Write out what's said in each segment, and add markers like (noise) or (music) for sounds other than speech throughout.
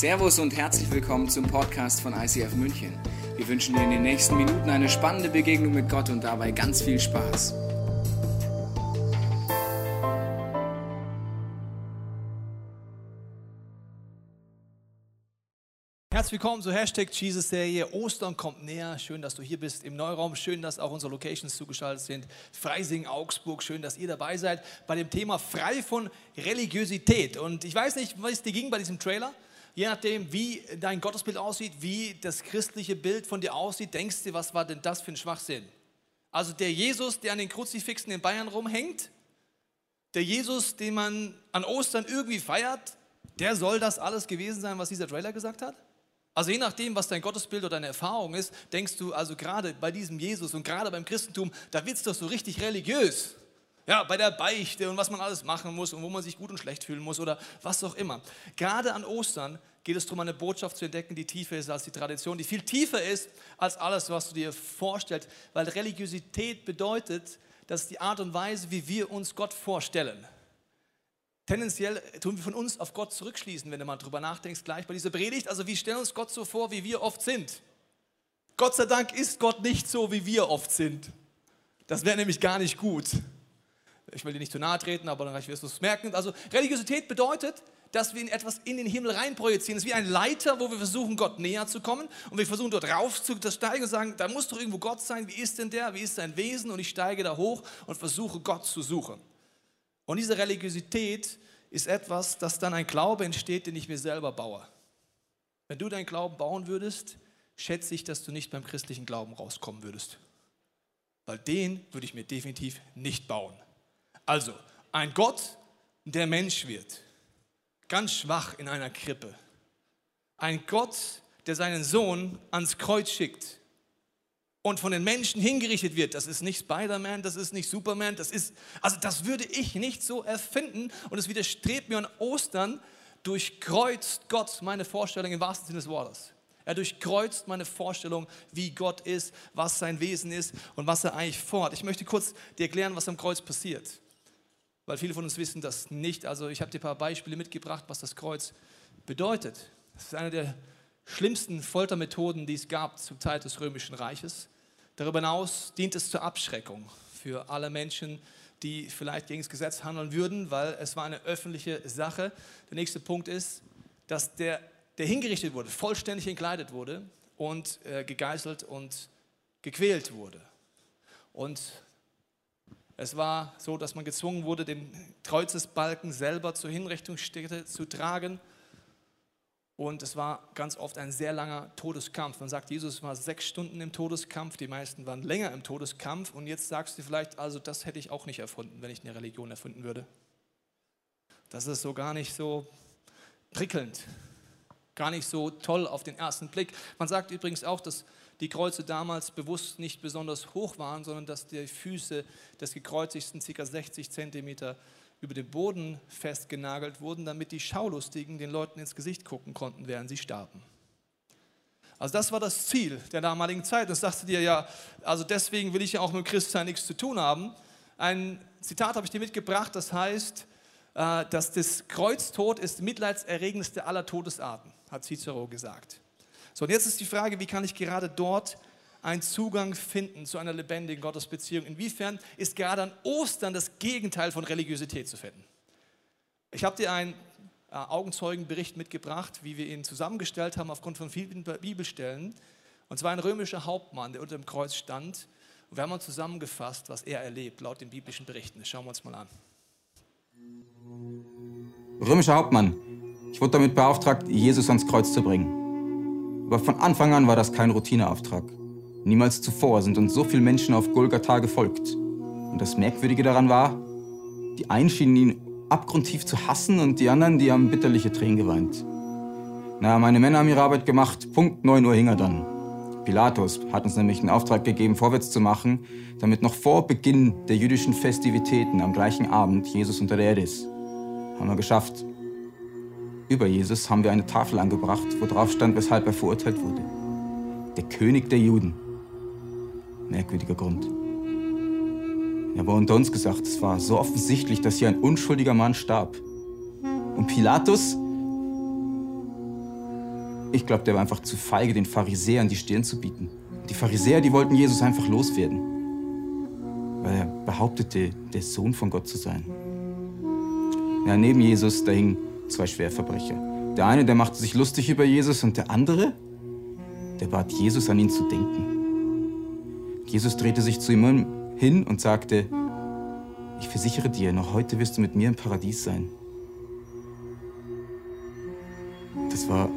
Servus und herzlich willkommen zum Podcast von ICF München. Wir wünschen dir in den nächsten Minuten eine spannende Begegnung mit Gott und dabei ganz viel Spaß. Herzlich willkommen zur Hashtag Jesus-Serie. Ostern kommt näher. Schön, dass du hier bist im Neuraum. Schön, dass auch unsere Locations zugeschaltet sind. Freising, Augsburg. Schön, dass ihr dabei seid bei dem Thema frei von Religiosität. Und ich weiß nicht, was dir ging bei diesem Trailer. Je nachdem, wie dein Gottesbild aussieht, wie das christliche Bild von dir aussieht, denkst du, was war denn das für ein Schwachsinn? Also der Jesus, der an den Kruzifixen in Bayern rumhängt, der Jesus, den man an Ostern irgendwie feiert, der soll das alles gewesen sein, was dieser Trailer gesagt hat? Also je nachdem, was dein Gottesbild oder deine Erfahrung ist, denkst du also gerade bei diesem Jesus und gerade beim Christentum, da wird es doch so richtig religiös. Ja, bei der Beichte und was man alles machen muss und wo man sich gut und schlecht fühlen muss oder was auch immer. Gerade an Ostern geht es darum, eine Botschaft zu entdecken, die tiefer ist als die Tradition, die viel tiefer ist als alles, was du dir vorstellst. Weil Religiosität bedeutet, dass die Art und Weise, wie wir uns Gott vorstellen. Tendenziell tun wir von uns auf Gott zurückschließen, wenn du mal drüber nachdenkst, gleich bei dieser Predigt. Also wir stellen uns Gott so vor, wie wir oft sind. Gott sei Dank ist Gott nicht so, wie wir oft sind. Das wäre nämlich gar nicht gut. Ich will dir nicht zu nahe treten, aber dann wirst du es merken. Also Religiosität bedeutet, dass wir in etwas in den Himmel reinprojizieren. Es ist wie ein Leiter, wo wir versuchen, Gott näher zu kommen und wir versuchen dort rauf zu steigen und sagen, da muss doch irgendwo Gott sein. Wie ist denn der? Wie ist sein Wesen? Und ich steige da hoch und versuche Gott zu suchen. Und diese Religiosität ist etwas, das dann ein Glaube entsteht, den ich mir selber baue. Wenn du deinen Glauben bauen würdest, schätze ich, dass du nicht beim christlichen Glauben rauskommen würdest. Weil den würde ich mir definitiv nicht bauen. Also, ein Gott, der Mensch wird, ganz schwach in einer Krippe. Ein Gott, der seinen Sohn ans Kreuz schickt und von den Menschen hingerichtet wird. Das ist nicht Spider-Man, das ist nicht Superman, das ist, also das würde ich nicht so erfinden und es widerstrebt mir an Ostern, durchkreuzt Gott meine Vorstellung im wahrsten Sinne des Wortes. Er durchkreuzt meine Vorstellung, wie Gott ist, was sein Wesen ist und was er eigentlich vorhat. Ich möchte kurz dir erklären, was am Kreuz passiert, weil viele von uns wissen das nicht. Also ich habe dir ein paar Beispiele mitgebracht, was das Kreuz bedeutet. Das ist eine der schlimmsten Foltermethoden, die es gab zur Zeit des Römischen Reiches. Darüber hinaus dient es zur Abschreckung für alle Menschen, die vielleicht gegen das Gesetz handeln würden, weil es war eine öffentliche Sache. Der nächste Punkt ist, dass der, der hingerichtet wurde, vollständig entkleidet wurde und äh, gegeißelt und gequält wurde. Und es war so, dass man gezwungen wurde, den Kreuzesbalken selber zur Hinrichtungsstätte zu tragen und es war ganz oft ein sehr langer Todeskampf. Man sagt, Jesus war sechs Stunden im Todeskampf, die meisten waren länger im Todeskampf. Und jetzt sagst du vielleicht, also das hätte ich auch nicht erfunden, wenn ich eine Religion erfinden würde. Das ist so gar nicht so prickelnd, gar nicht so toll auf den ersten Blick. Man sagt übrigens auch, dass die Kreuze damals bewusst nicht besonders hoch waren, sondern dass die Füße des Gekreuzigten ca. 60 Zentimeter über den Boden festgenagelt wurden, damit die Schaulustigen den Leuten ins Gesicht gucken konnten, während sie starben. Also das war das Ziel der damaligen Zeit. Das sagte dir ja, also deswegen will ich ja auch mit Christsein nichts zu tun haben. Ein Zitat habe ich dir mitgebracht, das heißt, äh, dass das Kreuztod ist mitleidserregendste aller Todesarten, hat Cicero gesagt. So, und jetzt ist die Frage, wie kann ich gerade dort einen Zugang finden zu einer lebendigen Gottesbeziehung. Inwiefern ist gerade an Ostern das Gegenteil von Religiosität zu finden? Ich habe dir einen äh, Augenzeugenbericht mitgebracht, wie wir ihn zusammengestellt haben aufgrund von vielen Bibelstellen. Und zwar ein römischer Hauptmann, der unter dem Kreuz stand. Und wir haben uns zusammengefasst, was er erlebt, laut den biblischen Berichten. Das schauen wir uns mal an. Römischer Hauptmann. Ich wurde damit beauftragt, Jesus ans Kreuz zu bringen. Aber von Anfang an war das kein Routineauftrag. Niemals zuvor sind uns so viele Menschen auf Golgatha gefolgt. Und das Merkwürdige daran war, die einen schienen ihn abgrundtief zu hassen und die anderen, die haben bitterliche Tränen geweint. Na, meine Männer haben ihre Arbeit gemacht. Punkt 9 Uhr hing er dann. Pilatus hat uns nämlich einen Auftrag gegeben, vorwärts zu machen, damit noch vor Beginn der jüdischen Festivitäten am gleichen Abend Jesus unter der Erde ist. Haben wir geschafft. Über Jesus haben wir eine Tafel angebracht, wo drauf stand, weshalb er verurteilt wurde. Der König der Juden merkwürdiger Grund. Aber unter uns gesagt, es war so offensichtlich, dass hier ein unschuldiger Mann starb. Und Pilatus Ich glaube, der war einfach zu feige, den Pharisäern die Stirn zu bieten. Die Pharisäer, die wollten Jesus einfach loswerden, weil er behauptete, der Sohn von Gott zu sein. Ja, neben Jesus, da hingen zwei Schwerverbrecher. Der eine, der machte sich lustig über Jesus und der andere, der bat Jesus, an ihn zu denken. Jesus drehte sich zu ihm hin und sagte, ich versichere dir, noch heute wirst du mit mir im Paradies sein. Das war,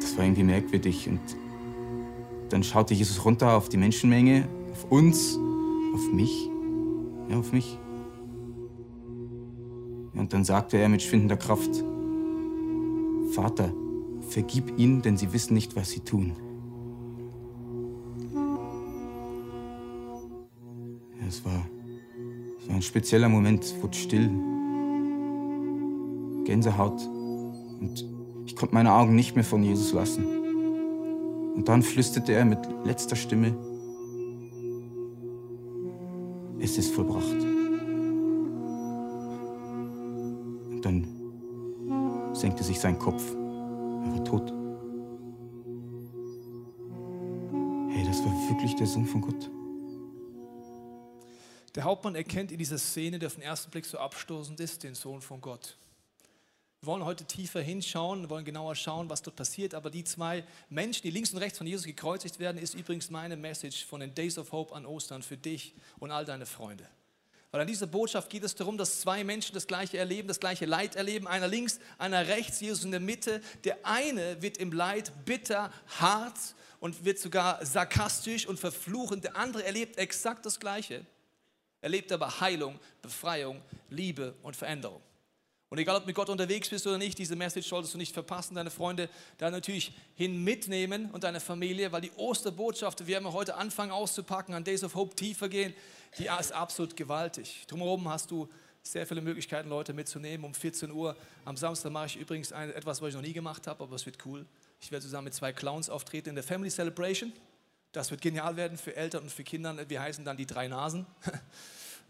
das war irgendwie merkwürdig. Und dann schaute Jesus runter auf die Menschenmenge, auf uns, auf mich, ja, auf mich. Und dann sagte er mit schwindender Kraft, Vater, vergib ihnen, denn sie wissen nicht, was sie tun. Ja, es war, es ein spezieller Moment, es wurde still, Gänsehaut und ich konnte meine Augen nicht mehr von Jesus lassen. Und dann flüsterte er mit letzter Stimme, es ist vollbracht. Senkte sich sein Kopf. Er war tot. Hey, das war wirklich der Sohn von Gott. Der Hauptmann erkennt in dieser Szene, die auf den ersten Blick so abstoßend ist, den Sohn von Gott. Wir wollen heute tiefer hinschauen, wollen genauer schauen, was dort passiert. Aber die zwei Menschen, die links und rechts von Jesus gekreuzigt werden, ist übrigens meine Message von den Days of Hope an Ostern für dich und all deine Freunde. Weil an dieser Botschaft geht es darum, dass zwei Menschen das gleiche erleben, das gleiche Leid erleben. Einer links, einer rechts, Jesus in der Mitte. Der eine wird im Leid bitter, hart und wird sogar sarkastisch und verfluchend. Der andere erlebt exakt das Gleiche. Erlebt aber Heilung, Befreiung, Liebe und Veränderung. Und egal, ob mit Gott unterwegs bist oder nicht, diese Message solltest du nicht verpassen, deine Freunde da natürlich hin mitnehmen und deine Familie, weil die Osterbotschaft, wir haben heute anfangen auszupacken, an Days of Hope tiefer gehen, die ist absolut gewaltig. Drumherum hast du sehr viele Möglichkeiten, Leute mitzunehmen. Um 14 Uhr am Samstag mache ich übrigens ein, etwas, was ich noch nie gemacht habe, aber es wird cool. Ich werde zusammen mit zwei Clowns auftreten in der Family Celebration. Das wird genial werden für Eltern und für Kinder. Wir heißen dann die drei Nasen. (laughs)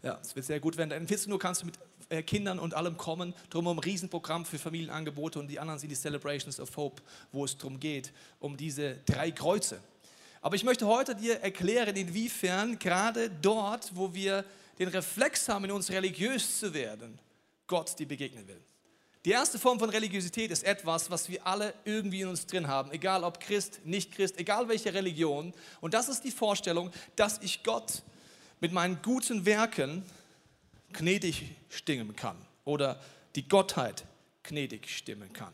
Ja, es wird sehr gut werden. Um 14 Uhr kannst du mit äh, Kindern und allem kommen. Drumherum ein Riesenprogramm für Familienangebote und die anderen sind die Celebrations of Hope, wo es darum geht, um diese drei Kreuze. Aber ich möchte heute dir erklären, inwiefern gerade dort, wo wir den Reflex haben, in uns religiös zu werden, Gott dir begegnen will. Die erste Form von Religiosität ist etwas, was wir alle irgendwie in uns drin haben, egal ob Christ, nicht Christ, egal welche Religion. Und das ist die Vorstellung, dass ich Gott mit meinen guten Werken gnädig stimmen kann oder die Gottheit gnädig stimmen kann.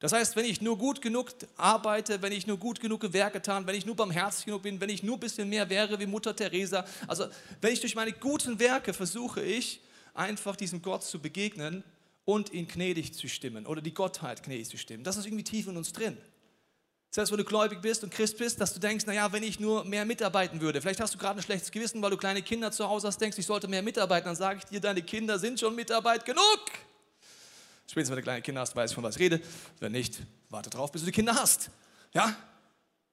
Das heißt, wenn ich nur gut genug arbeite, wenn ich nur gut genug Werke getan, wenn ich nur barmherzig genug bin, wenn ich nur ein bisschen mehr wäre wie Mutter Teresa, also wenn ich durch meine guten Werke versuche ich einfach diesem Gott zu begegnen und ihn gnädig zu stimmen oder die Gottheit gnädig zu stimmen. Das ist irgendwie tief in uns drin. Heißt, wenn du gläubig bist und Christ bist, dass du denkst, naja, wenn ich nur mehr mitarbeiten würde, vielleicht hast du gerade ein schlechtes Gewissen, weil du kleine Kinder zu Hause hast, denkst, ich sollte mehr mitarbeiten, dann sage ich dir, deine Kinder sind schon Mitarbeit genug. Spätestens, wenn du kleine Kinder hast, weißt du, von was ich rede. Wenn nicht, warte drauf, bis du die Kinder hast. Ja?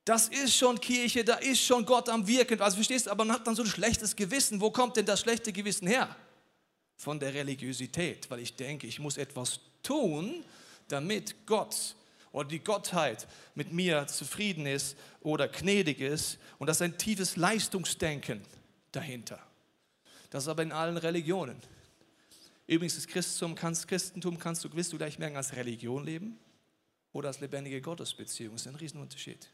Das ist schon Kirche, da ist schon Gott am Wirken. Also verstehst du, aber man hat dann so ein schlechtes Gewissen. Wo kommt denn das schlechte Gewissen her? Von der Religiosität, weil ich denke, ich muss etwas tun, damit Gott oder die Gottheit mit mir zufrieden ist oder gnädig ist. Und das ist ein tiefes Leistungsdenken dahinter. Das ist aber in allen Religionen. Übrigens, das Christentum kannst, Christentum kannst du, wirst du gleich merken, als Religion leben oder als lebendige Gottesbeziehung. Das ist ein Riesenunterschied.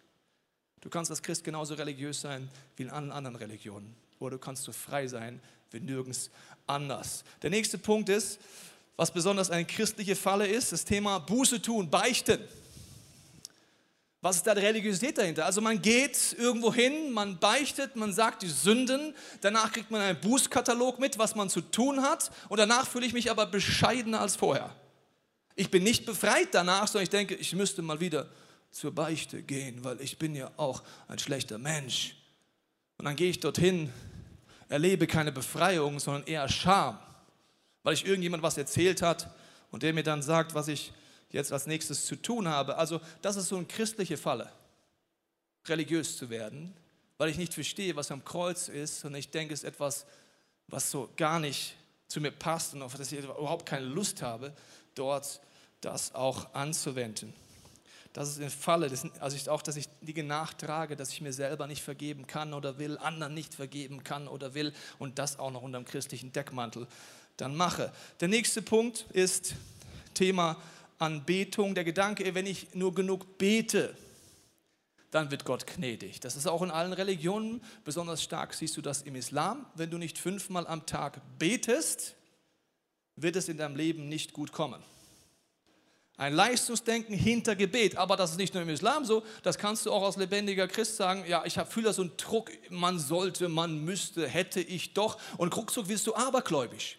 Du kannst als Christ genauso religiös sein wie in allen anderen Religionen. Oder du kannst so frei sein wie nirgends anders. Der nächste Punkt ist, was besonders eine christliche Falle ist, das Thema Buße tun, beichten. Was ist da die Religiosität dahinter? Also man geht irgendwo hin, man beichtet, man sagt die Sünden, danach kriegt man einen Bußkatalog mit, was man zu tun hat und danach fühle ich mich aber bescheidener als vorher. Ich bin nicht befreit danach, sondern ich denke, ich müsste mal wieder zur Beichte gehen, weil ich bin ja auch ein schlechter Mensch. Und dann gehe ich dorthin, erlebe keine Befreiung, sondern eher Scham, weil ich irgendjemand was erzählt hat und der mir dann sagt, was ich jetzt als nächstes zu tun habe. Also das ist so eine christliche Falle, religiös zu werden, weil ich nicht verstehe, was am Kreuz ist und ich denke, es ist etwas, was so gar nicht zu mir passt und auf das ich überhaupt keine Lust habe, dort das auch anzuwenden. dass es in Falle, also ich, auch, dass ich Dinge nachtrage, dass ich mir selber nicht vergeben kann oder will, anderen nicht vergeben kann oder will und das auch noch unter dem christlichen Deckmantel dann mache. Der nächste Punkt ist Thema Anbetung. Der Gedanke, wenn ich nur genug bete, dann wird Gott gnädig. Das ist auch in allen Religionen. Besonders stark siehst du das im Islam. Wenn du nicht fünfmal am Tag betest, wird es in deinem Leben nicht gut kommen. Ein Leistungsdenken hinter Gebet, aber das ist nicht nur im Islam so, das kannst du auch als lebendiger Christ sagen, ja, ich fühle so einen Druck, man sollte, man müsste, hätte ich doch und ruckzuck wirst du abergläubisch.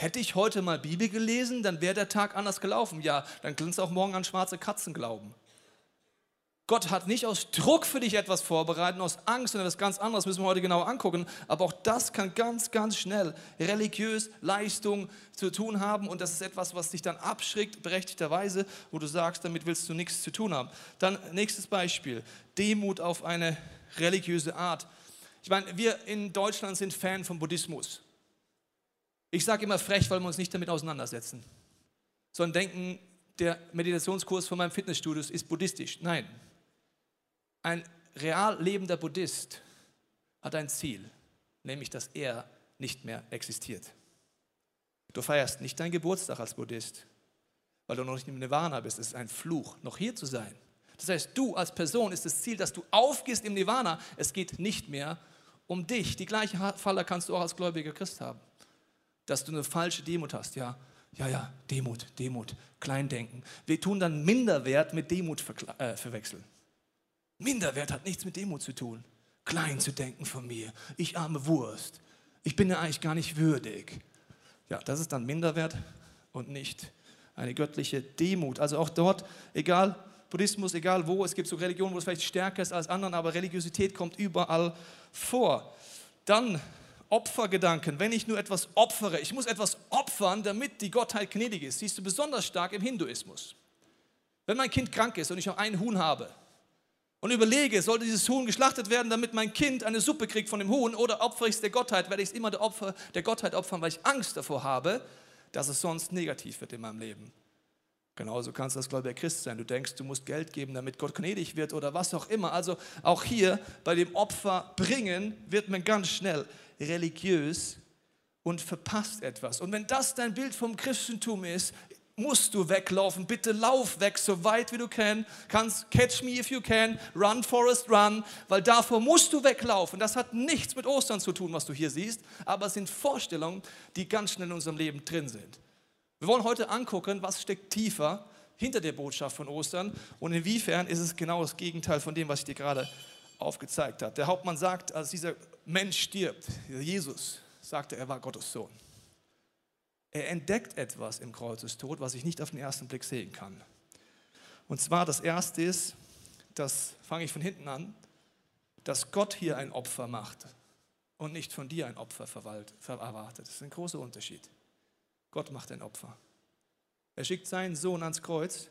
Hätte ich heute mal Bibel gelesen, dann wäre der Tag anders gelaufen. Ja, dann kannst du auch morgen an schwarze Katzen glauben. Gott hat nicht aus Druck für dich etwas vorbereitet, aus Angst oder etwas ganz anderes, müssen wir heute genau angucken. Aber auch das kann ganz, ganz schnell religiös Leistung zu tun haben. Und das ist etwas, was dich dann abschreckt, berechtigterweise, wo du sagst, damit willst du nichts zu tun haben. Dann nächstes Beispiel, Demut auf eine religiöse Art. Ich meine, wir in Deutschland sind Fan von Buddhismus. Ich sage immer frech, weil wir uns nicht damit auseinandersetzen, sondern denken, der Meditationskurs von meinem Fitnessstudio ist buddhistisch. Nein, ein real lebender Buddhist hat ein Ziel, nämlich dass er nicht mehr existiert. Du feierst nicht deinen Geburtstag als Buddhist, weil du noch nicht im Nirvana bist. Es ist ein Fluch, noch hier zu sein. Das heißt, du als Person ist das Ziel, dass du aufgehst im Nirvana. Es geht nicht mehr um dich. Die gleiche Falle kannst du auch als gläubiger Christ haben. Dass du eine falsche Demut hast. Ja, ja, ja, Demut, Demut, Kleindenken. Wir tun dann Minderwert mit Demut äh, verwechseln. Minderwert hat nichts mit Demut zu tun. Klein zu denken von mir. Ich arme Wurst. Ich bin ja eigentlich gar nicht würdig. Ja, das ist dann Minderwert und nicht eine göttliche Demut. Also auch dort, egal Buddhismus, egal wo, es gibt so Religionen, wo es vielleicht stärker ist als anderen, aber Religiosität kommt überall vor. Dann Opfergedanken, wenn ich nur etwas opfere, ich muss etwas opfern, damit die Gottheit gnädig ist, siehst du besonders stark im Hinduismus. Wenn mein Kind krank ist und ich noch ein Huhn habe, und überlege, sollte dieses Huhn geschlachtet werden, damit mein Kind eine Suppe kriegt von dem Huhn oder opfere ich es der Gottheit, werde ich es immer der, Opfer, der Gottheit opfern, weil ich Angst davor habe, dass es sonst negativ wird in meinem Leben. Genauso kannst du das Glaube der Christ sein. Du denkst, du musst Geld geben, damit Gott gnädig wird oder was auch immer. Also auch hier bei dem Opfer bringen wird man ganz schnell religiös und verpasst etwas. Und wenn das dein Bild vom Christentum ist, musst du weglaufen. Bitte lauf weg, so weit wie du kannst. Catch me if you can. Run, Forest, run. Weil davor musst du weglaufen. Das hat nichts mit Ostern zu tun, was du hier siehst. Aber es sind Vorstellungen, die ganz schnell in unserem Leben drin sind. Wir wollen heute angucken, was steckt tiefer hinter der Botschaft von Ostern und inwiefern ist es genau das Gegenteil von dem, was ich dir gerade aufgezeigt habe. Der Hauptmann sagt, als dieser Mensch stirbt, Jesus, sagte, er war Gottes Sohn. Er entdeckt etwas im Kreuzestod, was ich nicht auf den ersten Blick sehen kann. Und zwar das erste ist, das fange ich von hinten an, dass Gott hier ein Opfer macht und nicht von dir ein Opfer erwartet. Das ist ein großer Unterschied. Gott macht ein Opfer. Er schickt seinen Sohn ans Kreuz,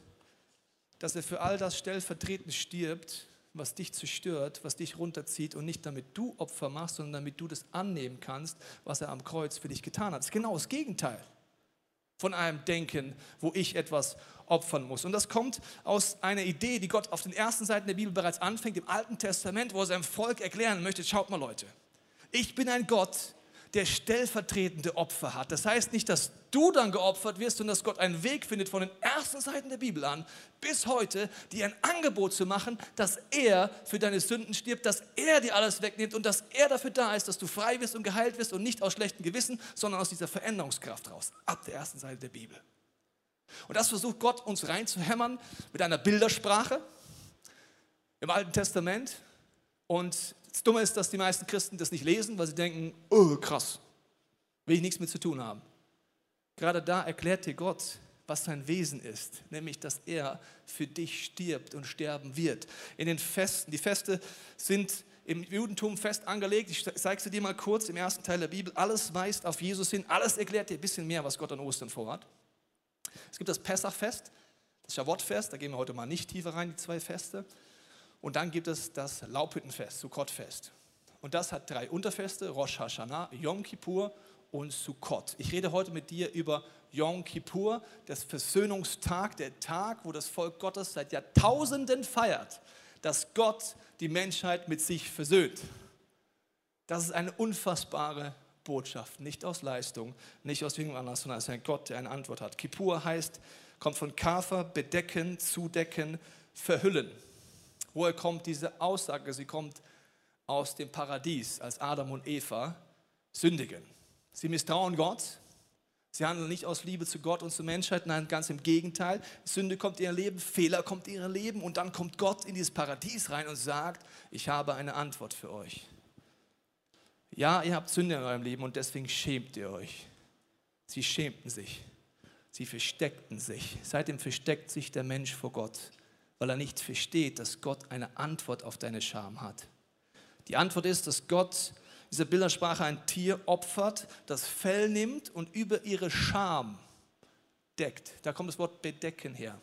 dass er für all das stellvertretend stirbt, was dich zerstört, was dich runterzieht und nicht damit du Opfer machst, sondern damit du das annehmen kannst, was er am Kreuz für dich getan hat. Das ist genau das Gegenteil von einem Denken, wo ich etwas opfern muss. Und das kommt aus einer Idee, die Gott auf den ersten Seiten der Bibel bereits anfängt, im Alten Testament, wo er seinem Volk erklären möchte, schaut mal Leute, ich bin ein Gott, der stellvertretende Opfer hat. Das heißt nicht, dass du dann geopfert wirst, sondern dass Gott einen Weg findet von den ersten Seiten der Bibel an bis heute, dir ein Angebot zu machen, dass er für deine Sünden stirbt, dass er dir alles wegnimmt und dass er dafür da ist, dass du frei wirst und geheilt wirst und nicht aus schlechtem Gewissen, sondern aus dieser Veränderungskraft raus. Ab der ersten Seite der Bibel. Und das versucht Gott uns reinzuhämmern mit einer Bildersprache im Alten Testament. Und das Dumme ist, dass die meisten Christen das nicht lesen, weil sie denken, oh krass, will ich nichts mit zu tun haben. Gerade da erklärt dir Gott, was sein Wesen ist, nämlich dass er für dich stirbt und sterben wird. In den Festen, die Feste sind im Judentum fest angelegt. Ich zeige sie dir mal kurz im ersten Teil der Bibel. Alles weist auf Jesus hin, alles erklärt dir ein bisschen mehr, was Gott an Ostern vorhat. Es gibt das Pessachfest, das Schavotfest, da gehen wir heute mal nicht tiefer rein, die zwei Feste. Und dann gibt es das Laubhüttenfest, Sukkotfest. Und das hat drei Unterfeste, Rosh Hashanah, Yom Kippur und Sukkot. Ich rede heute mit dir über Yom Kippur, das Versöhnungstag, der Tag, wo das Volk Gottes seit Jahrtausenden feiert, dass Gott die Menschheit mit sich versöhnt. Das ist eine unfassbare Botschaft, nicht aus Leistung, nicht aus irgendwas anderes, sondern es ist ein Gott, der eine Antwort hat. Kippur heißt, kommt von Kafer, bedecken, zudecken, verhüllen. Woher kommt diese Aussage? Sie kommt aus dem Paradies, als Adam und Eva sündigen. Sie misstrauen Gott. Sie handeln nicht aus Liebe zu Gott und zur Menschheit, nein, ganz im Gegenteil. Sünde kommt in ihr Leben, Fehler kommt in ihr Leben und dann kommt Gott in dieses Paradies rein und sagt, ich habe eine Antwort für euch. Ja, ihr habt Sünde in eurem Leben und deswegen schämt ihr euch. Sie schämten sich. Sie versteckten sich. Seitdem versteckt sich der Mensch vor Gott, weil er nicht versteht, dass Gott eine Antwort auf deine Scham hat. Die Antwort ist, dass Gott dieser Bildersprache ein Tier opfert, das Fell nimmt und über ihre Scham deckt. Da kommt das Wort bedecken her.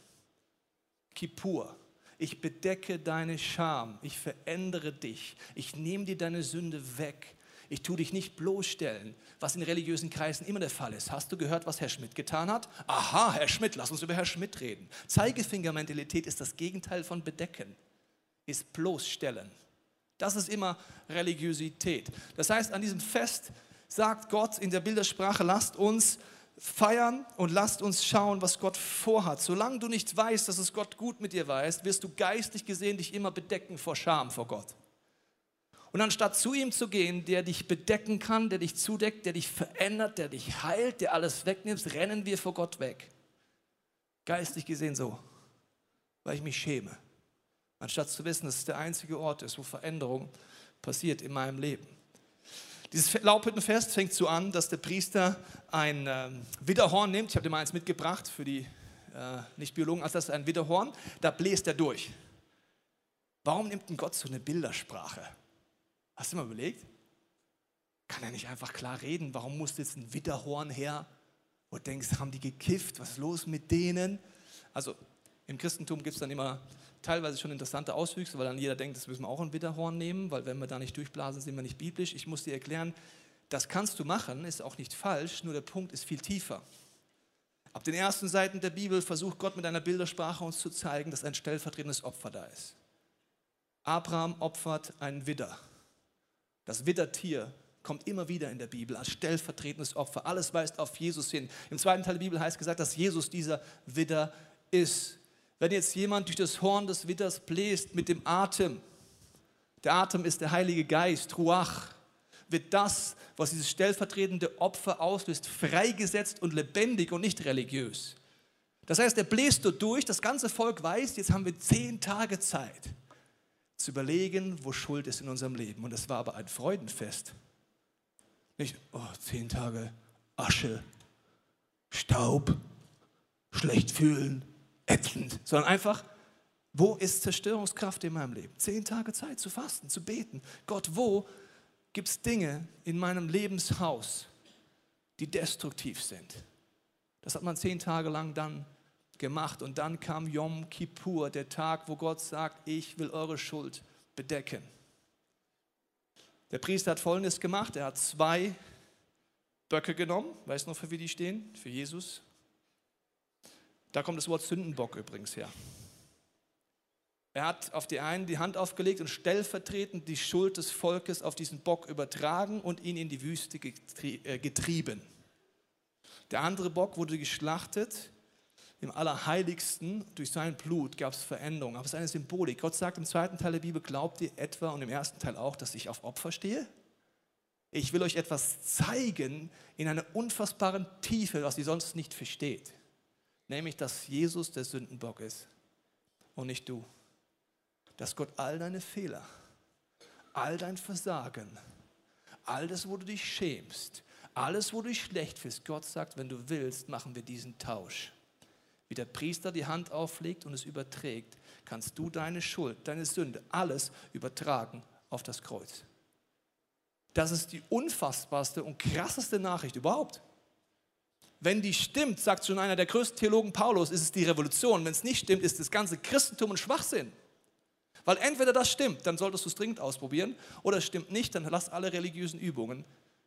Kippur. Ich bedecke deine Scham. Ich verändere dich. Ich nehme dir deine Sünde weg. Ich tue dich nicht bloßstellen, was in religiösen Kreisen immer der Fall ist. Hast du gehört, was Herr Schmidt getan hat? Aha, Herr Schmidt, lass uns über Herr Schmidt reden. Zeigefingermentalität ist das Gegenteil von bedecken, ist bloßstellen. Das ist immer Religiosität. Das heißt, an diesem Fest sagt Gott in der Bildersprache, lasst uns feiern und lasst uns schauen, was Gott vorhat. Solange du nicht weißt, dass es Gott gut mit dir weiß, wirst du geistlich gesehen dich immer bedecken vor Scham vor Gott. Und anstatt zu ihm zu gehen, der dich bedecken kann, der dich zudeckt, der dich verändert, der dich heilt, der alles wegnimmt, rennen wir vor Gott weg. Geistlich gesehen so, weil ich mich schäme. Anstatt zu wissen, dass es der einzige Ort ist, wo Veränderung passiert in meinem Leben. Dieses Laubhüttenfest fängt so an, dass der Priester ein äh, Widderhorn nimmt. Ich habe dir mal eins mitgebracht für die äh, Nicht-Biologen. Also das ist ein Widderhorn. Da bläst er durch. Warum nimmt denn Gott so eine Bildersprache? Hast du mal überlegt? Kann er nicht einfach klar reden? Warum muss jetzt ein Widderhorn her? Wo denkst, haben die gekifft? Was ist los mit denen? Also im Christentum gibt es dann immer teilweise schon interessante Auswüchse, weil dann jeder denkt, das müssen wir auch ein Widderhorn nehmen, weil wenn wir da nicht durchblasen, sind wir nicht biblisch. Ich muss dir erklären, das kannst du machen, ist auch nicht falsch, nur der Punkt ist viel tiefer. Ab den ersten Seiten der Bibel versucht Gott mit einer Bildersprache uns zu zeigen, dass ein stellvertretendes Opfer da ist. Abraham opfert einen Widder. Das Widdertier kommt immer wieder in der Bibel als stellvertretendes Opfer. Alles weist auf Jesus hin. Im zweiten Teil der Bibel heißt gesagt, dass Jesus dieser Widder ist. Wenn jetzt jemand durch das Horn des Widders bläst mit dem Atem, der Atem ist der Heilige Geist, Ruach, wird das, was dieses stellvertretende Opfer auslöst, freigesetzt und lebendig und nicht religiös. Das heißt, er bläst dort durch, das ganze Volk weiß, jetzt haben wir zehn Tage Zeit zu überlegen, wo Schuld ist in unserem Leben. Und es war aber ein Freudenfest. Nicht, oh, zehn Tage Asche, Staub, schlecht fühlen, ätzend, sondern einfach, wo ist Zerstörungskraft in meinem Leben? Zehn Tage Zeit zu fasten, zu beten. Gott, wo gibt es Dinge in meinem Lebenshaus, die destruktiv sind? Das hat man zehn Tage lang dann gemacht und dann kam Yom Kippur, der Tag, wo Gott sagt, ich will eure Schuld bedecken. Der Priester hat Folgendes gemacht, er hat zwei Böcke genommen, weißt du noch, für wie die stehen? Für Jesus. Da kommt das Wort Sündenbock übrigens her. Er hat auf die einen die Hand aufgelegt und stellvertretend die Schuld des Volkes auf diesen Bock übertragen und ihn in die Wüste äh, getrieben. Der andere Bock wurde geschlachtet. Im Allerheiligsten, durch sein Blut gab es Veränderung. Aber es ist eine Symbolik. Gott sagt im zweiten Teil der Bibel, glaubt ihr etwa und im ersten Teil auch, dass ich auf Opfer stehe? Ich will euch etwas zeigen in einer unfassbaren Tiefe, was ihr sonst nicht versteht nämlich dass Jesus der Sündenbock ist und nicht du. Dass Gott all deine Fehler, all dein Versagen, all das, wo du dich schämst, alles, wo du dich schlecht fühlst, Gott sagt, wenn du willst, machen wir diesen Tausch. Wie der Priester die Hand auflegt und es überträgt, kannst du deine Schuld, deine Sünde, alles übertragen auf das Kreuz. Das ist die unfassbarste und krasseste Nachricht überhaupt. Wenn die stimmt, sagt schon einer der größten Theologen Paulus, ist es die Revolution. Wenn es nicht stimmt, ist das ganze Christentum ein Schwachsinn. Weil entweder das stimmt, dann solltest du es dringend ausprobieren, oder es stimmt nicht, dann lass alle religiösen Übungen,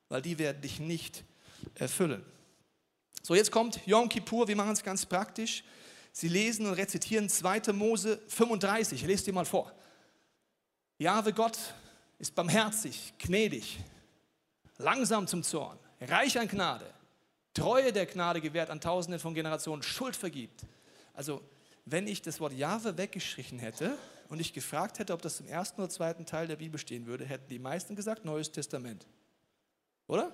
weil die werden dich nicht erfüllen. So, jetzt kommt Yom Kippur, wir machen es ganz praktisch. Sie lesen und rezitieren 2. Mose 35. Ich lese dir mal vor. Jahwe Gott ist barmherzig, gnädig, langsam zum Zorn, reich an Gnade, Treue der Gnade gewährt an Tausenden von Generationen, Schuld vergibt. Also, wenn ich das Wort Jahwe weggestrichen hätte und ich gefragt hätte, ob das im ersten oder zweiten Teil der Bibel stehen würde, hätten die meisten gesagt Neues Testament. Oder?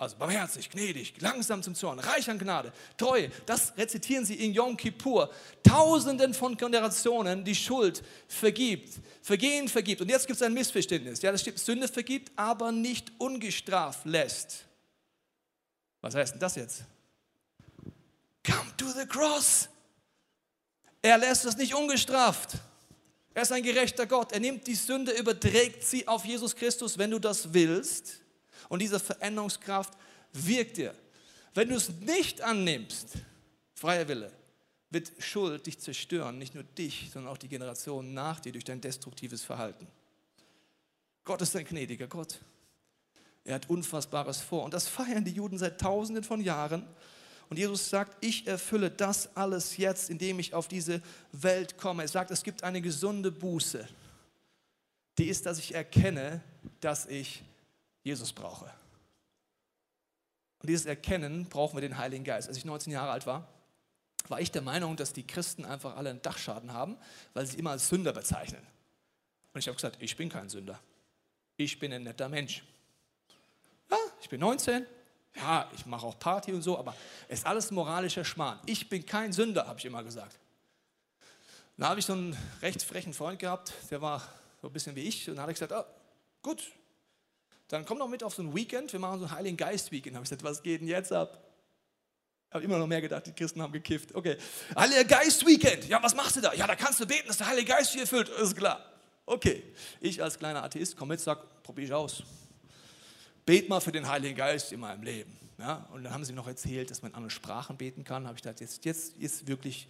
Also barmherzig, gnädig, langsam zum Zorn, reich an Gnade, treu. Das rezitieren sie in Yom Kippur. Tausenden von Generationen die Schuld vergibt, Vergehen vergibt. Und jetzt gibt es ein Missverständnis. Ja, das steht, Sünde vergibt, aber nicht ungestraft lässt. Was heißt denn das jetzt? Come to the cross. Er lässt es nicht ungestraft. Er ist ein gerechter Gott. Er nimmt die Sünde, überträgt sie auf Jesus Christus, wenn du das willst. Und diese Veränderungskraft wirkt dir. Wenn du es nicht annimmst, freier Wille, wird Schuld dich zerstören, nicht nur dich, sondern auch die Generationen nach dir durch dein destruktives Verhalten. Gott ist ein gnädiger Gott. Er hat Unfassbares vor. Und das feiern die Juden seit Tausenden von Jahren. Und Jesus sagt, ich erfülle das alles jetzt, indem ich auf diese Welt komme. Er sagt, es gibt eine gesunde Buße. Die ist, dass ich erkenne, dass ich Jesus brauche. Und dieses Erkennen brauchen wir den Heiligen Geist. Als ich 19 Jahre alt war, war ich der Meinung, dass die Christen einfach alle einen Dachschaden haben, weil sie immer als Sünder bezeichnen. Und ich habe gesagt, ich bin kein Sünder. Ich bin ein netter Mensch. Ja, ich bin 19. Ja, ich mache auch Party und so, aber es ist alles moralischer Schmarrn. Ich bin kein Sünder, habe ich immer gesagt. Da habe ich so einen recht frechen Freund gehabt, der war so ein bisschen wie ich. Und da habe ich gesagt, oh, gut, dann komm doch mit auf so ein Weekend, wir machen so ein Heiligen Geist Weekend. Habe ich gesagt, was geht denn jetzt ab? Habe immer noch mehr gedacht, die Christen haben gekifft. Okay, Heiliger Geist Weekend. Ja, was machst du da? Ja, da kannst du beten, dass der Heilige Geist hier erfüllt. Ist klar. Okay, ich als kleiner Atheist komme mit, sag, probier ich aus. Bet mal für den Heiligen Geist in meinem Leben. Ja, und dann haben sie noch erzählt, dass man in anderen Sprachen beten kann. Habe ich gedacht, jetzt, jetzt ist wirklich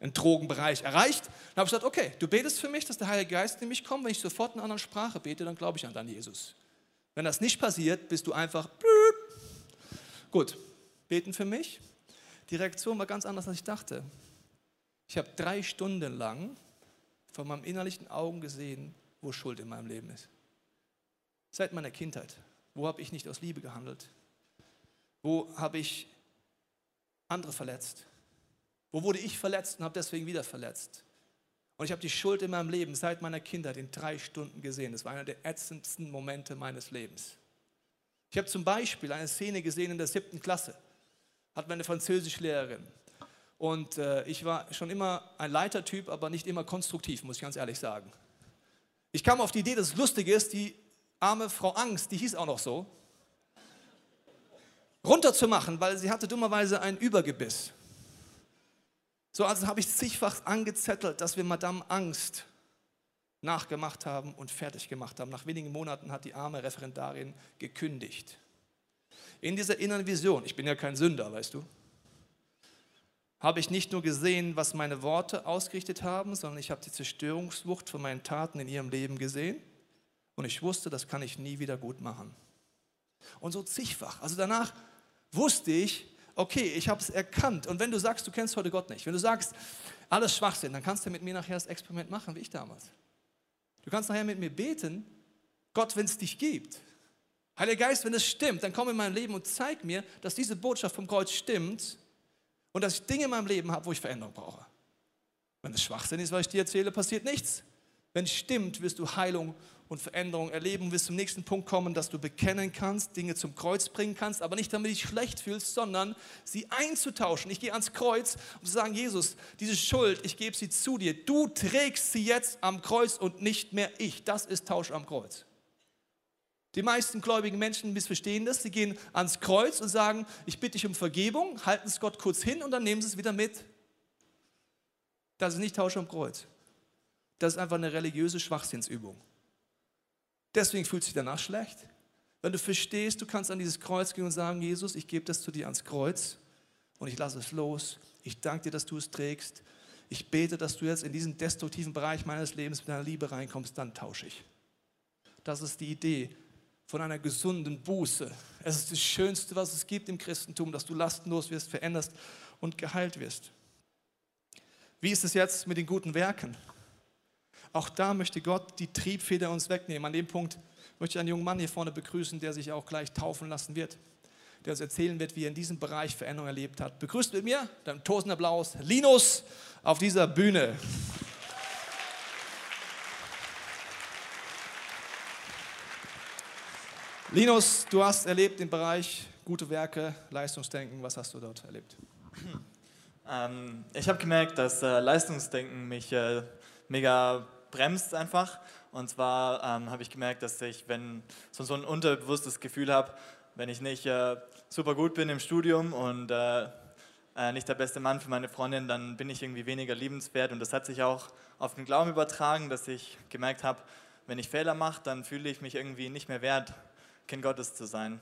ein Drogenbereich erreicht. Dann habe ich gesagt, okay, du betest für mich, dass der Heilige Geist in mich kommt. Wenn ich sofort in einer anderen Sprache bete, dann glaube ich an deinen Jesus. Wenn das nicht passiert, bist du einfach. Gut, beten für mich. Die Reaktion war ganz anders, als ich dachte. Ich habe drei Stunden lang von meinem innerlichen Augen gesehen, wo Schuld in meinem Leben ist. Seit meiner Kindheit. Wo habe ich nicht aus Liebe gehandelt? Wo habe ich andere verletzt? Wo wurde ich verletzt und habe deswegen wieder verletzt? Und ich habe die Schuld in meinem Leben seit meiner Kindheit in drei Stunden gesehen. Das war einer der ätzendsten Momente meines Lebens. Ich habe zum Beispiel eine Szene gesehen in der siebten Klasse. Hat meine Französischlehrerin. Und äh, ich war schon immer ein Leitertyp, aber nicht immer konstruktiv, muss ich ganz ehrlich sagen. Ich kam auf die Idee, dass es lustig ist, die arme Frau Angst, die hieß auch noch so, runterzumachen, weil sie hatte dummerweise ein Übergebiss. So, also habe ich zigfach angezettelt, dass wir Madame Angst nachgemacht haben und fertig gemacht haben. Nach wenigen Monaten hat die arme Referendarin gekündigt. In dieser inneren Vision, ich bin ja kein Sünder, weißt du, habe ich nicht nur gesehen, was meine Worte ausgerichtet haben, sondern ich habe die Zerstörungswucht von meinen Taten in ihrem Leben gesehen und ich wusste, das kann ich nie wieder gut machen. Und so zigfach. Also danach wusste ich, okay, ich habe es erkannt. Und wenn du sagst, du kennst heute Gott nicht, wenn du sagst, alles Schwachsinn, dann kannst du mit mir nachher das Experiment machen, wie ich damals. Du kannst nachher mit mir beten, Gott, wenn es dich gibt. Heiliger Geist, wenn es stimmt, dann komm in mein Leben und zeig mir, dass diese Botschaft vom Kreuz stimmt und dass ich Dinge in meinem Leben habe, wo ich Veränderung brauche. Wenn es Schwachsinn ist, was ich dir erzähle, passiert nichts. Wenn es stimmt, wirst du Heilung und Veränderung erleben, wirst zum nächsten Punkt kommen, dass du bekennen kannst, Dinge zum Kreuz bringen kannst, aber nicht damit du dich schlecht fühlst, sondern sie einzutauschen. Ich gehe ans Kreuz und zu sagen, Jesus, diese Schuld, ich gebe sie zu dir. Du trägst sie jetzt am Kreuz und nicht mehr ich. Das ist Tausch am Kreuz. Die meisten gläubigen Menschen missverstehen das. Sie gehen ans Kreuz und sagen, ich bitte dich um Vergebung, halten es Gott kurz hin und dann nehmen sie es wieder mit. Das ist nicht Tausch am Kreuz. Das ist einfach eine religiöse Schwachsinnsübung. Deswegen fühlt sich danach schlecht. Wenn du verstehst, du kannst an dieses Kreuz gehen und sagen, Jesus, ich gebe das zu dir ans Kreuz und ich lasse es los. Ich danke dir, dass du es trägst. Ich bete, dass du jetzt in diesen destruktiven Bereich meines Lebens mit deiner Liebe reinkommst, dann tausche ich. Das ist die Idee von einer gesunden Buße. Es ist das Schönste, was es gibt im Christentum, dass du lastenlos wirst, veränderst und geheilt wirst. Wie ist es jetzt mit den guten Werken? Auch da möchte Gott die Triebfeder uns wegnehmen. An dem Punkt möchte ich einen jungen Mann hier vorne begrüßen, der sich auch gleich taufen lassen wird, der uns erzählen wird, wie er in diesem Bereich Veränderung erlebt hat. Begrüßt mit mir, dann tosender Applaus, Linus auf dieser Bühne. Linus, du hast erlebt den Bereich gute Werke, Leistungsdenken. Was hast du dort erlebt? (clears throat) Ähm, ich habe gemerkt, dass äh, Leistungsdenken mich äh, mega bremst einfach. Und zwar ähm, habe ich gemerkt, dass ich, wenn so, so ein unterbewusstes Gefühl habe, wenn ich nicht äh, super gut bin im Studium und äh, äh, nicht der beste Mann für meine Freundin, dann bin ich irgendwie weniger liebenswert. Und das hat sich auch auf den Glauben übertragen, dass ich gemerkt habe, wenn ich Fehler mache, dann fühle ich mich irgendwie nicht mehr wert, Kind Gottes zu sein.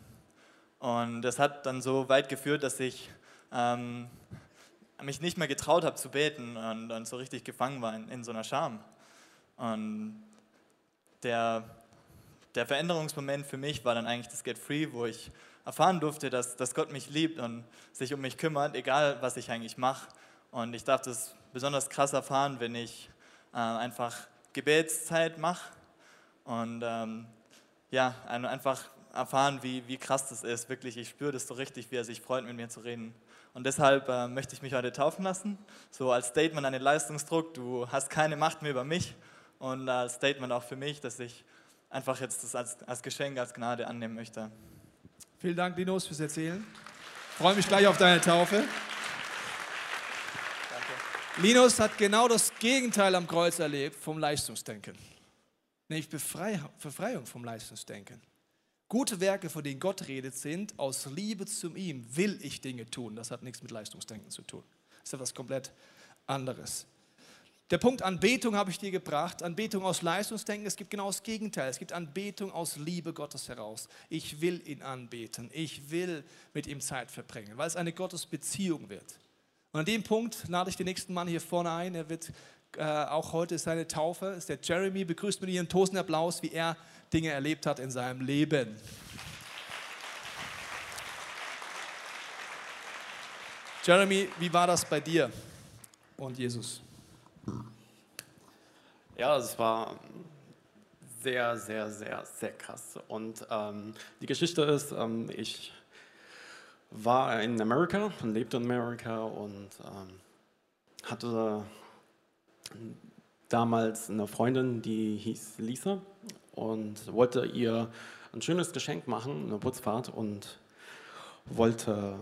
Und das hat dann so weit geführt, dass ich ähm, mich nicht mehr getraut habe zu beten und, und so richtig gefangen war in, in, so einer Scham. Und der, der Veränderungsmoment für mich war dann eigentlich das Get Free, wo ich erfahren durfte, dass, dass Gott mich liebt und sich um mich kümmert, egal was ich eigentlich mache. Und ich darf das besonders krass erfahren, wenn ich äh, einfach Gebetszeit mache und ähm, ja, einfach erfahren, wie, wie krass das ist. Wirklich, ich spüre das so richtig, wie er sich freut, mit mir zu reden. Und deshalb äh, möchte ich mich heute taufen lassen. So als Statement an den Leistungsdruck, du hast keine Macht mehr über mich. Und als Statement auch für mich, dass ich einfach jetzt das als, als Geschenk, als Gnade annehmen möchte. Vielen Dank, Linus, fürs Erzählen. Ich freue mich gleich auf deine Taufe. Danke. Linus hat genau das Gegenteil am Kreuz erlebt vom Leistungsdenken. Nämlich Befreiung vom Leistungsdenken. Gute Werke, von denen Gott redet, sind, aus Liebe zu ihm will ich Dinge tun. Das hat nichts mit Leistungsdenken zu tun. Das ist etwas komplett anderes. Der Punkt Anbetung habe ich dir gebracht. Anbetung aus Leistungsdenken, es gibt genau das Gegenteil. Es gibt Anbetung aus Liebe Gottes heraus. Ich will ihn anbeten. Ich will mit ihm Zeit verbringen, weil es eine Gottesbeziehung wird. Und an dem Punkt lade ich den nächsten Mann hier vorne ein. Er wird äh, auch heute seine Taufe. Ist der Jeremy. Begrüßt mit Ihren tosenden Applaus, wie er Dinge erlebt hat in seinem Leben. Jeremy, wie war das bei dir und Jesus? Ja, es war sehr, sehr, sehr, sehr krass. Und ähm, die Geschichte ist, ähm, ich war in Amerika und lebte in Amerika und ähm, hatte damals eine Freundin, die hieß Lisa und wollte ihr ein schönes Geschenk machen, eine Putzfahrt und wollte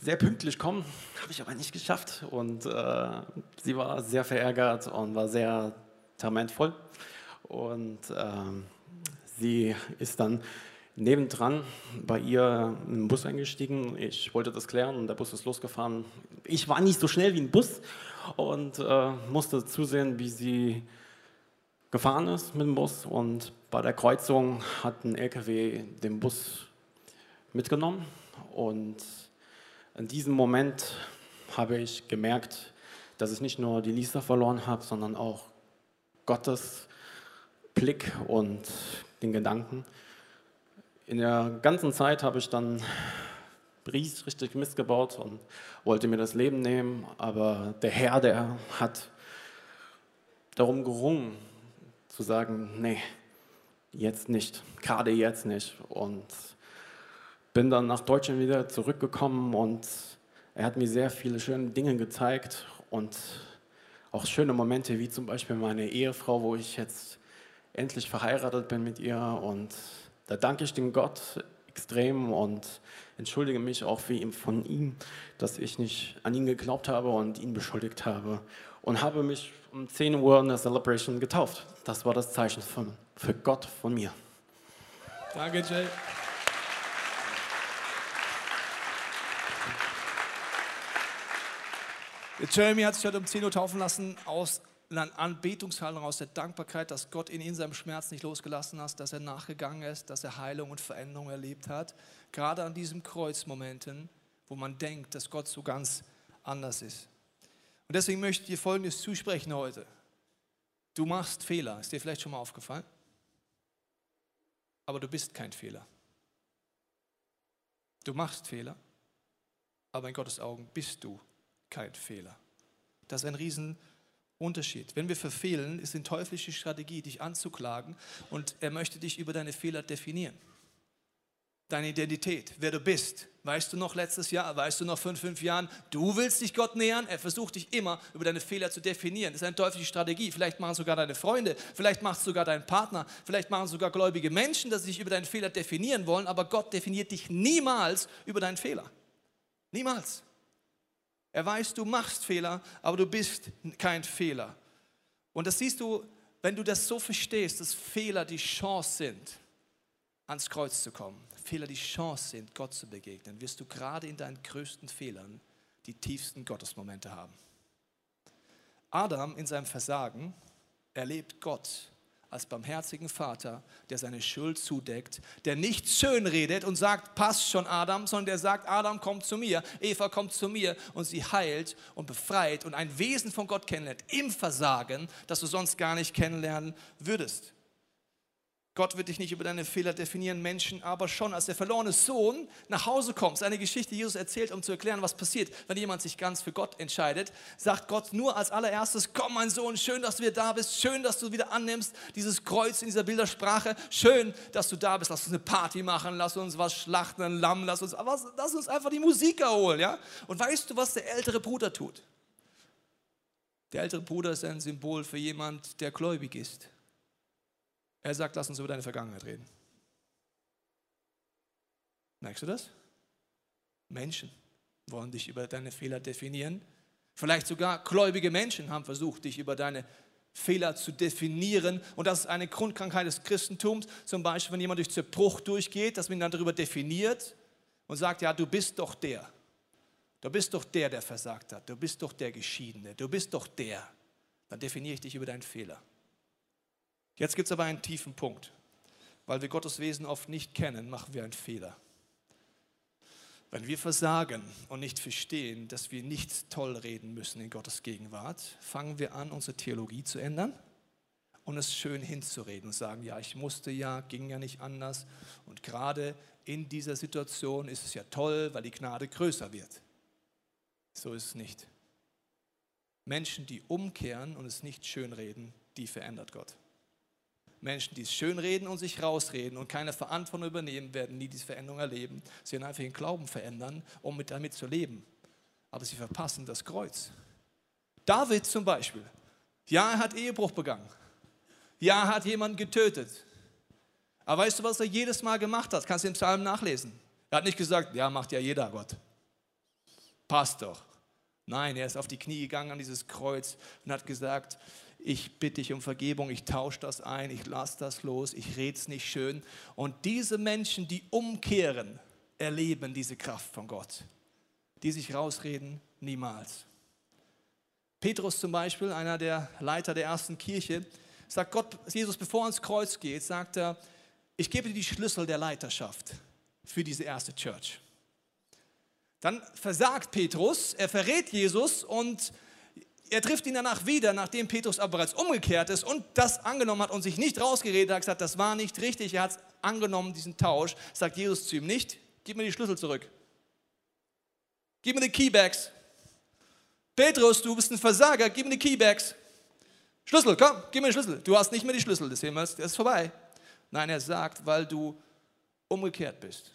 sehr pünktlich kommen, habe ich aber nicht geschafft. Und äh, sie war sehr verärgert und war sehr temperamentvoll und äh, sie ist dann nebendran bei ihr in den Bus eingestiegen. Ich wollte das klären und der Bus ist losgefahren. Ich war nicht so schnell wie ein Bus und äh, musste zusehen, wie sie gefahren ist mit dem Bus. Und bei der Kreuzung hat ein LKW den Bus mitgenommen. Und in diesem Moment habe ich gemerkt, dass ich nicht nur die Lisa verloren habe, sondern auch Gottes Blick und den Gedanken. In der ganzen Zeit habe ich dann richtig Mist gebaut und wollte mir das Leben nehmen, aber der Herr, der hat darum gerungen, zu sagen, nee, jetzt nicht, gerade jetzt nicht. Und bin dann nach Deutschland wieder zurückgekommen und er hat mir sehr viele schöne Dinge gezeigt und auch schöne Momente, wie zum Beispiel meine Ehefrau, wo ich jetzt endlich verheiratet bin mit ihr. Und da danke ich dem Gott extrem und entschuldige mich auch von ihm, dass ich nicht an ihn geglaubt habe und ihn beschuldigt habe und habe mich um 10 Uhr in der Celebration getauft. Das war das Zeichen für, für Gott von mir. Danke, Jay. Jeremy hat sich heute um 10 Uhr taufen lassen aus einer Anbetungshaltung, aus der Dankbarkeit, dass Gott ihn in seinem Schmerz nicht losgelassen hat, dass er nachgegangen ist, dass er Heilung und Veränderung erlebt hat. Gerade an diesen Kreuzmomenten, wo man denkt, dass Gott so ganz anders ist. Und deswegen möchte ich dir Folgendes zusprechen heute. Du machst Fehler. Ist dir vielleicht schon mal aufgefallen? aber du bist kein Fehler. Du machst Fehler, aber in Gottes Augen bist du kein Fehler. Das ist ein Riesenunterschied. Wenn wir verfehlen, ist die teuflische Strategie, dich anzuklagen und er möchte dich über deine Fehler definieren deine Identität, wer du bist. Weißt du noch letztes Jahr, weißt du noch fünf, fünf Jahren, du willst dich Gott nähern, er versucht dich immer über deine Fehler zu definieren. Das ist eine teuflische Strategie. Vielleicht machen sogar deine Freunde, vielleicht macht es sogar dein Partner, vielleicht machen sogar gläubige Menschen, dass sie dich über deinen Fehler definieren wollen, aber Gott definiert dich niemals über deinen Fehler. Niemals. Er weiß, du machst Fehler, aber du bist kein Fehler. Und das siehst du, wenn du das so verstehst, dass Fehler die Chance sind, ans Kreuz zu kommen Fehler die Chance sind, Gott zu begegnen, wirst du gerade in deinen größten Fehlern die tiefsten Gottesmomente haben. Adam in seinem Versagen erlebt Gott als barmherzigen Vater, der seine Schuld zudeckt, der nicht schön redet und sagt, passt schon Adam, sondern der sagt, Adam kommt zu mir, Eva kommt zu mir und sie heilt und befreit und ein Wesen von Gott kennenlernt im Versagen, das du sonst gar nicht kennenlernen würdest. Gott wird dich nicht über deine Fehler definieren, Menschen aber schon. Als der verlorene Sohn nach Hause kommt, seine Geschichte Jesus erzählt, um zu erklären, was passiert, wenn jemand sich ganz für Gott entscheidet, sagt Gott nur als allererstes, komm mein Sohn, schön, dass du wieder da bist, schön, dass du wieder annimmst, dieses Kreuz in dieser Bildersprache, schön, dass du da bist, lass uns eine Party machen, lass uns was schlachten, ein Lamm, lass uns, lass uns einfach die Musik erholen. Ja? Und weißt du, was der ältere Bruder tut? Der ältere Bruder ist ein Symbol für jemand, der gläubig ist er sagt, lass uns über deine Vergangenheit reden. Merkst du das? Menschen wollen dich über deine Fehler definieren. Vielleicht sogar gläubige Menschen haben versucht, dich über deine Fehler zu definieren. Und das ist eine Grundkrankheit des Christentums. Zum Beispiel, wenn jemand durch Zerbruch durchgeht, dass man ihn dann darüber definiert und sagt, ja, du bist doch der. Du bist doch der, der versagt hat. Du bist doch der Geschiedene. Du bist doch der. Dann definiere ich dich über deinen Fehler. Jetzt gibt es aber einen tiefen Punkt. Weil wir Gottes Wesen oft nicht kennen, machen wir einen Fehler. Wenn wir versagen und nicht verstehen, dass wir nicht toll reden müssen in Gottes Gegenwart, fangen wir an, unsere Theologie zu ändern und es schön hinzureden und sagen, ja, ich musste ja, ging ja nicht anders. Und gerade in dieser Situation ist es ja toll, weil die Gnade größer wird. So ist es nicht. Menschen, die umkehren und es nicht schönreden, die verändert Gott. Menschen, die es schönreden und sich rausreden und keine Verantwortung übernehmen, werden nie diese Veränderung erleben. Sie werden einfach ihren Glauben verändern, um mit damit zu leben. Aber sie verpassen das Kreuz. David zum Beispiel. Ja, er hat Ehebruch begangen. Ja, er hat jemanden getötet. Aber weißt du, was er jedes Mal gemacht hat? Kannst du im Psalm nachlesen. Er hat nicht gesagt, ja, macht ja jeder Gott. Passt doch. Nein, er ist auf die Knie gegangen an dieses Kreuz und hat gesagt, ich bitte dich um Vergebung, ich tausche das ein, ich lasse das los, ich rede es nicht schön. Und diese Menschen, die umkehren, erleben diese Kraft von Gott. Die sich rausreden, niemals. Petrus zum Beispiel, einer der Leiter der ersten Kirche, sagt Gott, Jesus, bevor er ans Kreuz geht, sagt er, ich gebe dir die Schlüssel der Leiterschaft für diese erste Church. Dann versagt Petrus, er verrät Jesus und er trifft ihn danach wieder, nachdem Petrus aber bereits umgekehrt ist und das angenommen hat und sich nicht rausgeredet hat, gesagt, das war nicht richtig, er hat es angenommen, diesen Tausch, sagt Jesus zu ihm nicht, gib mir die Schlüssel zurück. Gib mir die Keybags. Petrus, du bist ein Versager, gib mir die Keybags. Schlüssel, komm, gib mir den Schlüssel. Du hast nicht mehr die Schlüssel des Himmels, der ist vorbei. Nein, er sagt, weil du umgekehrt bist,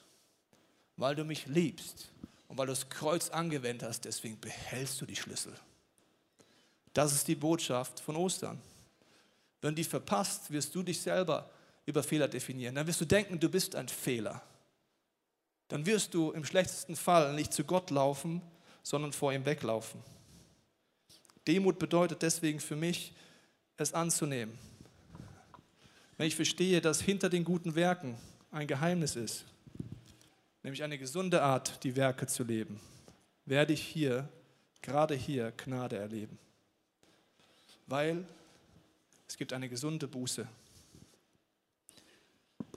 weil du mich liebst und weil du das Kreuz angewendet hast, deswegen behältst du die Schlüssel. Das ist die Botschaft von Ostern. Wenn du die verpasst, wirst du dich selber über Fehler definieren. Dann wirst du denken, du bist ein Fehler. Dann wirst du im schlechtesten Fall nicht zu Gott laufen, sondern vor ihm weglaufen. Demut bedeutet deswegen für mich, es anzunehmen. Wenn ich verstehe, dass hinter den guten Werken ein Geheimnis ist, nämlich eine gesunde Art, die Werke zu leben, werde ich hier, gerade hier, Gnade erleben weil es gibt eine gesunde Buße,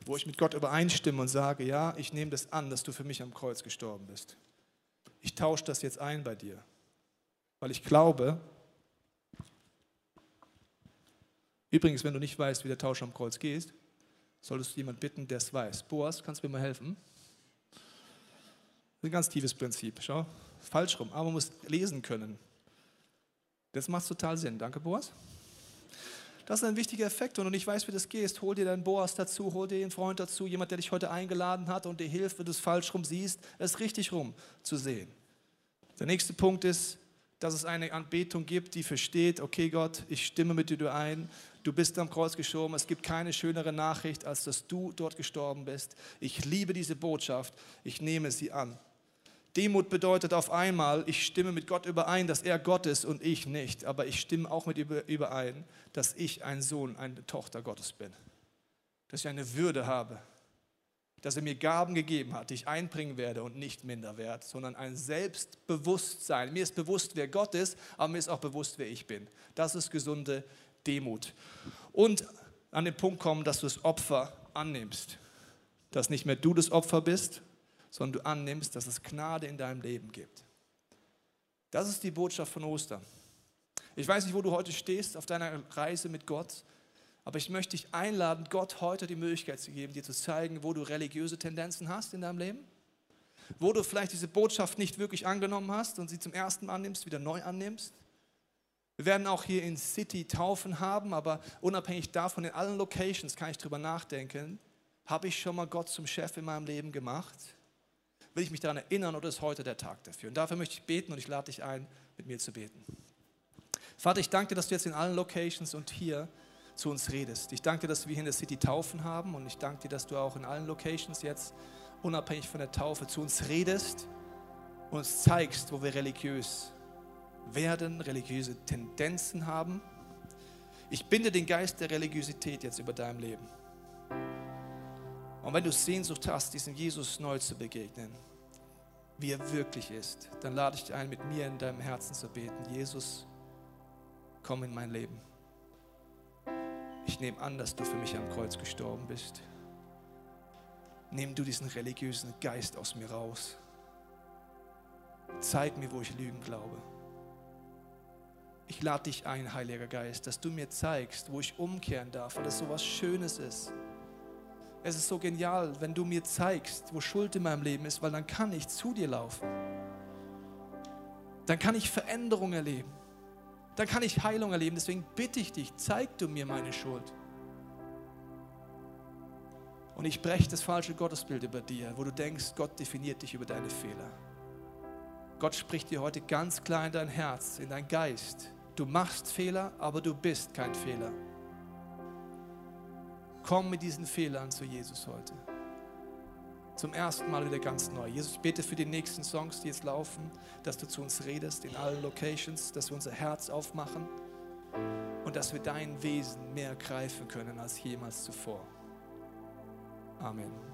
wo ich mit Gott übereinstimme und sage, ja, ich nehme das an, dass du für mich am Kreuz gestorben bist. Ich tausche das jetzt ein bei dir, weil ich glaube, übrigens, wenn du nicht weißt, wie der Tausch am Kreuz geht, Solltest du jemand bitten, der es weiß. Boas, kannst du mir mal helfen? Ein ganz tiefes Prinzip. Schau, falsch rum, aber man muss lesen können. Das macht total Sinn. Danke, Boas. Das ist ein wichtiger Effekt und ich weiß, wie das geht. Hol dir deinen Boas dazu, hol dir einen Freund dazu, jemand, der dich heute eingeladen hat und dir hilft, wenn du es falsch rum siehst, es richtig rum zu sehen. Der nächste Punkt ist, dass es eine Anbetung gibt, die versteht, okay Gott, ich stimme mit dir ein, du bist am Kreuz gestorben, es gibt keine schönere Nachricht, als dass du dort gestorben bist. Ich liebe diese Botschaft, ich nehme sie an. Demut bedeutet auf einmal, ich stimme mit Gott überein, dass er Gott ist und ich nicht. Aber ich stimme auch mit überein, dass ich ein Sohn, eine Tochter Gottes bin. Dass ich eine Würde habe. Dass er mir Gaben gegeben hat, die ich einbringen werde und nicht minder wert, sondern ein Selbstbewusstsein. Mir ist bewusst, wer Gott ist, aber mir ist auch bewusst, wer ich bin. Das ist gesunde Demut. Und an den Punkt kommen, dass du das Opfer annimmst. Dass nicht mehr du das Opfer bist, sondern du annimmst, dass es Gnade in deinem Leben gibt. Das ist die Botschaft von Ostern. Ich weiß nicht, wo du heute stehst auf deiner Reise mit Gott, aber ich möchte dich einladen, Gott heute die Möglichkeit zu geben, dir zu zeigen, wo du religiöse Tendenzen hast in deinem Leben, wo du vielleicht diese Botschaft nicht wirklich angenommen hast und sie zum ersten Mal annimmst, wieder neu annimmst. Wir werden auch hier in City Taufen haben, aber unabhängig davon, in allen Locations kann ich darüber nachdenken, habe ich schon mal Gott zum Chef in meinem Leben gemacht? Will ich mich daran erinnern oder ist heute der Tag dafür? Und dafür möchte ich beten und ich lade dich ein, mit mir zu beten. Vater, ich danke dir, dass du jetzt in allen Locations und hier zu uns redest. Ich danke dir, dass wir hier in der City Taufen haben und ich danke dir, dass du auch in allen Locations jetzt unabhängig von der Taufe zu uns redest und uns zeigst, wo wir religiös werden, religiöse Tendenzen haben. Ich binde den Geist der Religiosität jetzt über deinem Leben. Und wenn du Sehnsucht hast, diesem Jesus neu zu begegnen, wie er wirklich ist, dann lade ich dich ein, mit mir in deinem Herzen zu beten. Jesus, komm in mein Leben. Ich nehme an, dass du für mich am Kreuz gestorben bist. Nimm du diesen religiösen Geist aus mir raus. Zeig mir, wo ich Lügen glaube. Ich lade dich ein, Heiliger Geist, dass du mir zeigst, wo ich umkehren darf, weil das so was Schönes ist es ist so genial, wenn du mir zeigst, wo Schuld in meinem Leben ist, weil dann kann ich zu dir laufen. Dann kann ich Veränderung erleben. Dann kann ich Heilung erleben. Deswegen bitte ich dich, zeig du mir meine Schuld. Und ich breche das falsche Gottesbild über dir, wo du denkst, Gott definiert dich über deine Fehler. Gott spricht dir heute ganz klar in dein Herz, in dein Geist. Du machst Fehler, aber du bist kein Fehler. Komm mit diesen Fehlern zu Jesus heute. Zum ersten Mal wieder ganz neu. Jesus, ich bete für die nächsten Songs, die jetzt laufen, dass du zu uns redest in allen Locations, dass wir unser Herz aufmachen und dass wir dein Wesen mehr greifen können als jemals zuvor. Amen.